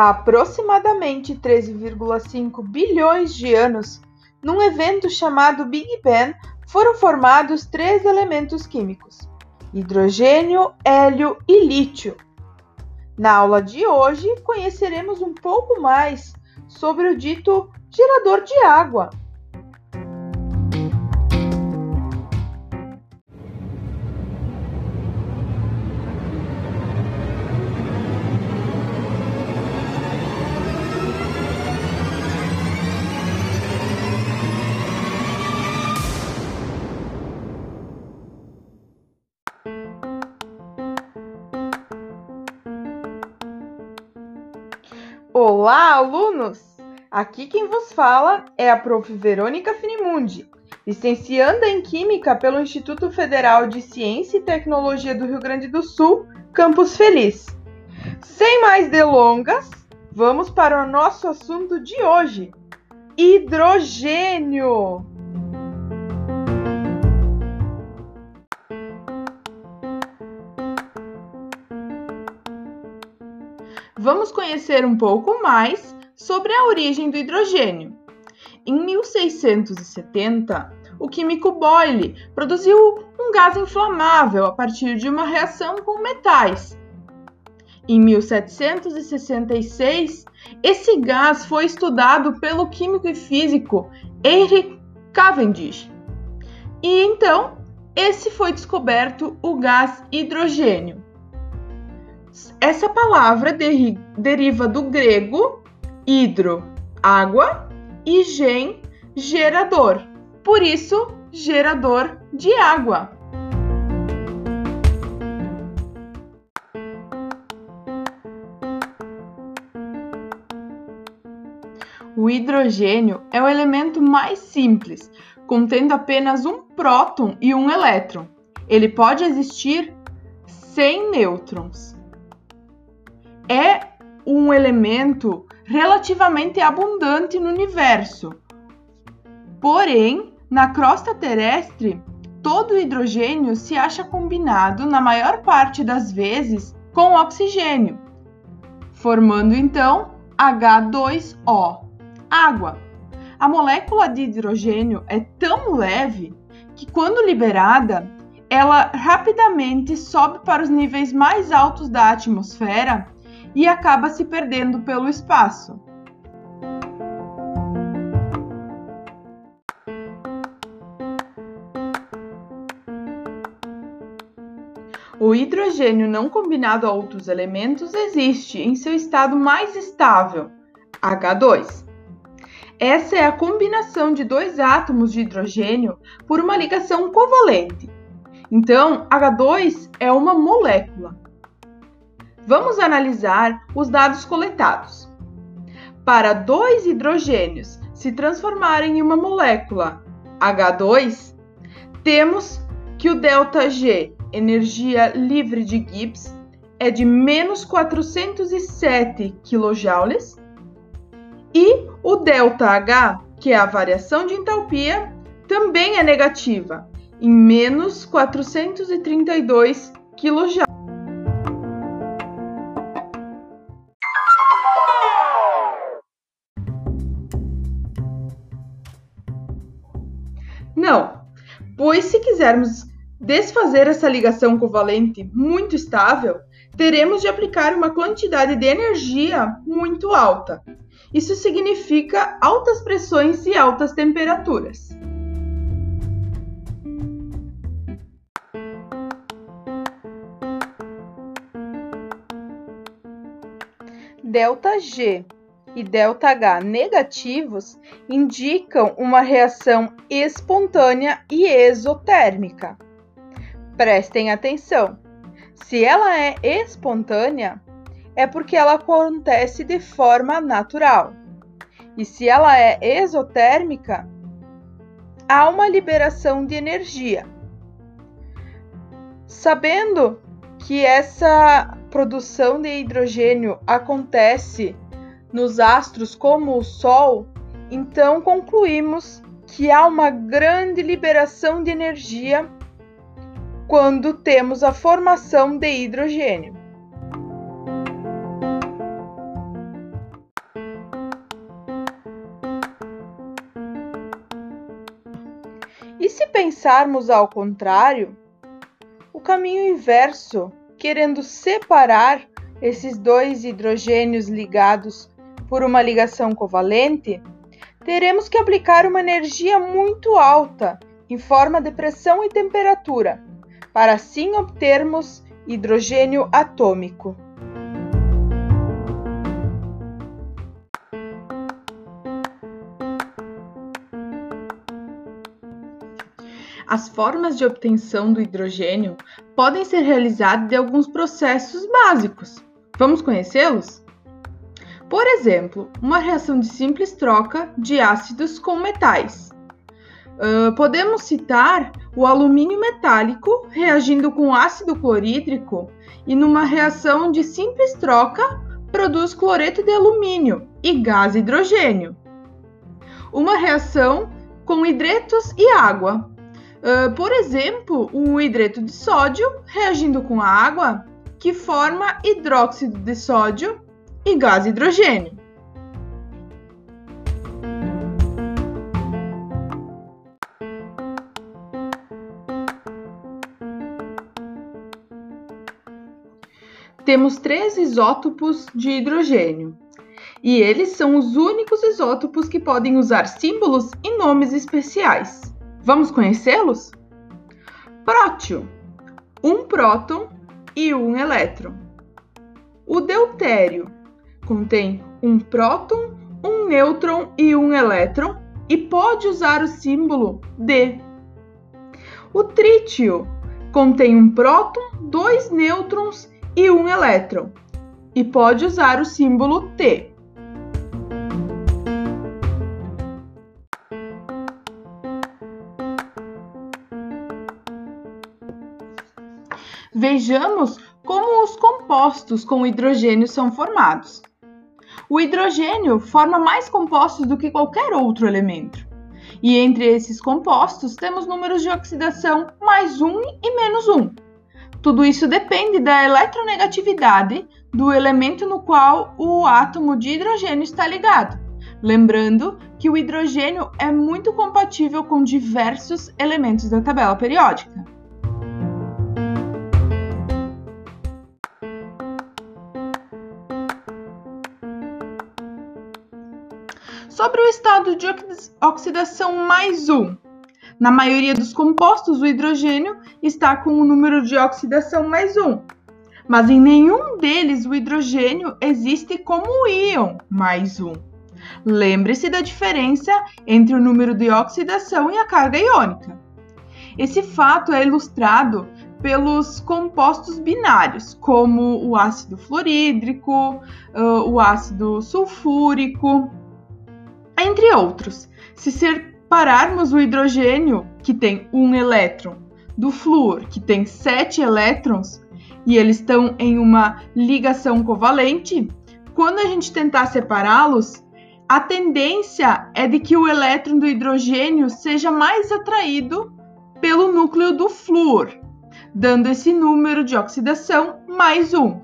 Há aproximadamente 13,5 bilhões de anos, num evento chamado Big Bang, foram formados três elementos químicos: hidrogênio, hélio e lítio. Na aula de hoje, conheceremos um pouco mais sobre o dito gerador de água. Olá, alunos! Aqui quem vos fala é a Prof. Verônica Finimundi, licencianda em Química pelo Instituto Federal de Ciência e Tecnologia do Rio Grande do Sul, Campus Feliz. Sem mais delongas, vamos para o nosso assunto de hoje: hidrogênio! Vamos conhecer um pouco mais sobre a origem do hidrogênio. Em 1670, o químico Boyle produziu um gás inflamável a partir de uma reação com metais. Em 1766, esse gás foi estudado pelo químico e físico Henry Cavendish. E então, esse foi descoberto o gás hidrogênio. Essa palavra de, deriva do grego hidro, água, e gen, gerador. Por isso, gerador de água. O hidrogênio é o elemento mais simples, contendo apenas um próton e um elétron. Ele pode existir sem nêutrons é um elemento relativamente abundante no universo. Porém, na crosta terrestre, todo o hidrogênio se acha combinado, na maior parte das vezes, com oxigênio, formando então H2O, água. A molécula de hidrogênio é tão leve que, quando liberada, ela rapidamente sobe para os níveis mais altos da atmosfera e acaba se perdendo pelo espaço. O hidrogênio não combinado a outros elementos existe em seu estado mais estável, H2. Essa é a combinação de dois átomos de hidrogênio por uma ligação covalente. Então, H2 é uma molécula. Vamos analisar os dados coletados. Para dois hidrogênios se transformarem em uma molécula H2, temos que o ΔG, energia livre de Gibbs, é de menos 407 kJ e o ΔH, que é a variação de entalpia, também é negativa, em menos 432 kJ. Pois se quisermos desfazer essa ligação covalente muito estável, teremos de aplicar uma quantidade de energia muito alta. Isso significa altas pressões e altas temperaturas. ΔG e ΔH negativos indicam uma reação espontânea e exotérmica. Prestem atenção. Se ela é espontânea, é porque ela acontece de forma natural. E se ela é exotérmica, há uma liberação de energia. Sabendo que essa produção de hidrogênio acontece nos astros como o Sol, então concluímos que há uma grande liberação de energia quando temos a formação de hidrogênio. E se pensarmos ao contrário, o caminho inverso, querendo separar esses dois hidrogênios ligados por uma ligação covalente, teremos que aplicar uma energia muito alta em forma de pressão e temperatura, para assim obtermos hidrogênio atômico. As formas de obtenção do hidrogênio podem ser realizadas de alguns processos básicos. Vamos conhecê-los? Por exemplo, uma reação de simples troca de ácidos com metais. Uh, podemos citar o alumínio metálico reagindo com ácido clorídrico e, numa reação de simples troca, produz cloreto de alumínio e gás hidrogênio. Uma reação com hidretos e água, Uh, por exemplo, o hidreto de sódio reagindo com a água, que forma hidróxido de sódio e gás hidrogênio. Temos três isótopos de hidrogênio, e eles são os únicos isótopos que podem usar símbolos e nomes especiais. Vamos conhecê-los? Prótio, um próton e um elétron. O deutério contém um próton, um nêutron e um elétron e pode usar o símbolo D. O trítio contém um próton, dois nêutrons e um elétron e pode usar o símbolo T. Vejamos como os compostos com hidrogênio são formados. O hidrogênio forma mais compostos do que qualquer outro elemento. E entre esses compostos temos números de oxidação mais 1 e menos 1. Tudo isso depende da eletronegatividade do elemento no qual o átomo de hidrogênio está ligado. Lembrando que o hidrogênio é muito compatível com diversos elementos da tabela periódica. Sobre o estado de oxidação mais 1. Na maioria dos compostos, o hidrogênio está com o número de oxidação mais 1, mas em nenhum deles o hidrogênio existe como íon mais 1. Lembre-se da diferença entre o número de oxidação e a carga iônica. Esse fato é ilustrado pelos compostos binários, como o ácido fluorídrico, o ácido sulfúrico, entre outros. Se separarmos o hidrogênio, que tem um elétron, do flúor, que tem sete elétrons, e eles estão em uma ligação covalente, quando a gente tentar separá-los, a tendência é de que o elétron do hidrogênio seja mais atraído pelo núcleo do flúor, dando esse número de oxidação mais um.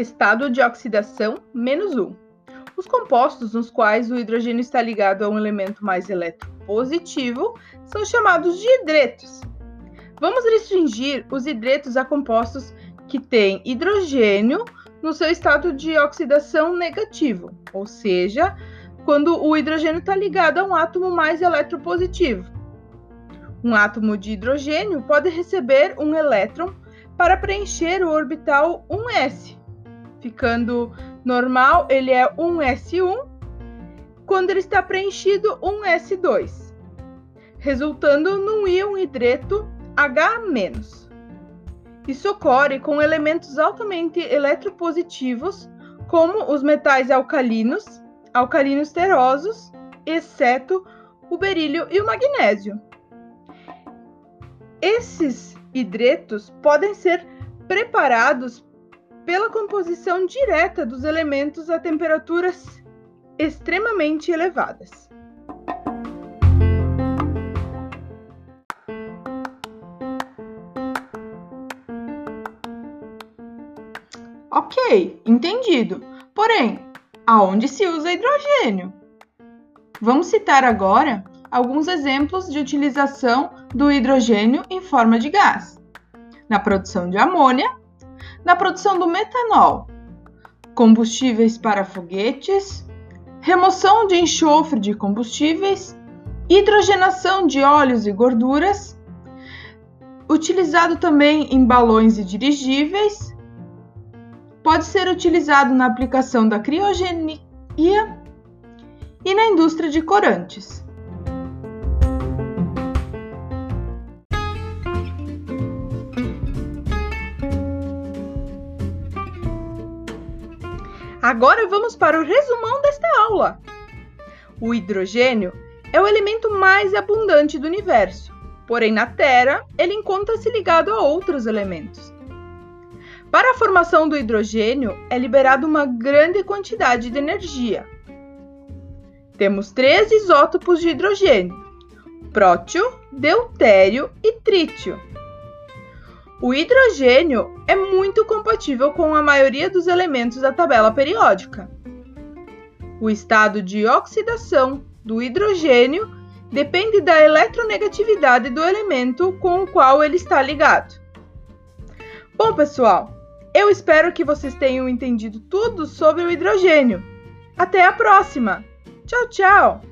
Estado de oxidação menos 1. Os compostos nos quais o hidrogênio está ligado a um elemento mais eletropositivo são chamados de hidretos. Vamos restringir os hidretos a compostos que têm hidrogênio no seu estado de oxidação negativo, ou seja, quando o hidrogênio está ligado a um átomo mais eletropositivo. Um átomo de hidrogênio pode receber um elétron para preencher o orbital 1s, ficando normal, ele é 1S1, quando ele está preenchido, 1S2, resultando num íon hidreto H-. Isso ocorre com elementos altamente eletropositivos, como os metais alcalinos, alcalinos terosos, exceto o berílio e o magnésio. Esses hidretos podem ser preparados pela composição direta dos elementos a temperaturas extremamente elevadas. Ok, entendido. Porém, aonde se usa hidrogênio? Vamos citar agora alguns exemplos de utilização do hidrogênio em forma de gás: na produção de amônia, na produção do metanol, combustíveis para foguetes, remoção de enxofre de combustíveis, hidrogenação de óleos e gorduras, utilizado também em balões e dirigíveis, pode ser utilizado na aplicação da criogenia e na indústria de corantes. Agora vamos para o resumão desta aula. O hidrogênio é o elemento mais abundante do universo, porém na Terra ele encontra-se ligado a outros elementos. Para a formação do hidrogênio é liberada uma grande quantidade de energia, temos três isótopos de hidrogênio: prótio, deutério e trítio. O hidrogênio é muito compatível com a maioria dos elementos da tabela periódica. O estado de oxidação do hidrogênio depende da eletronegatividade do elemento com o qual ele está ligado. Bom, pessoal, eu espero que vocês tenham entendido tudo sobre o hidrogênio. Até a próxima! Tchau, tchau!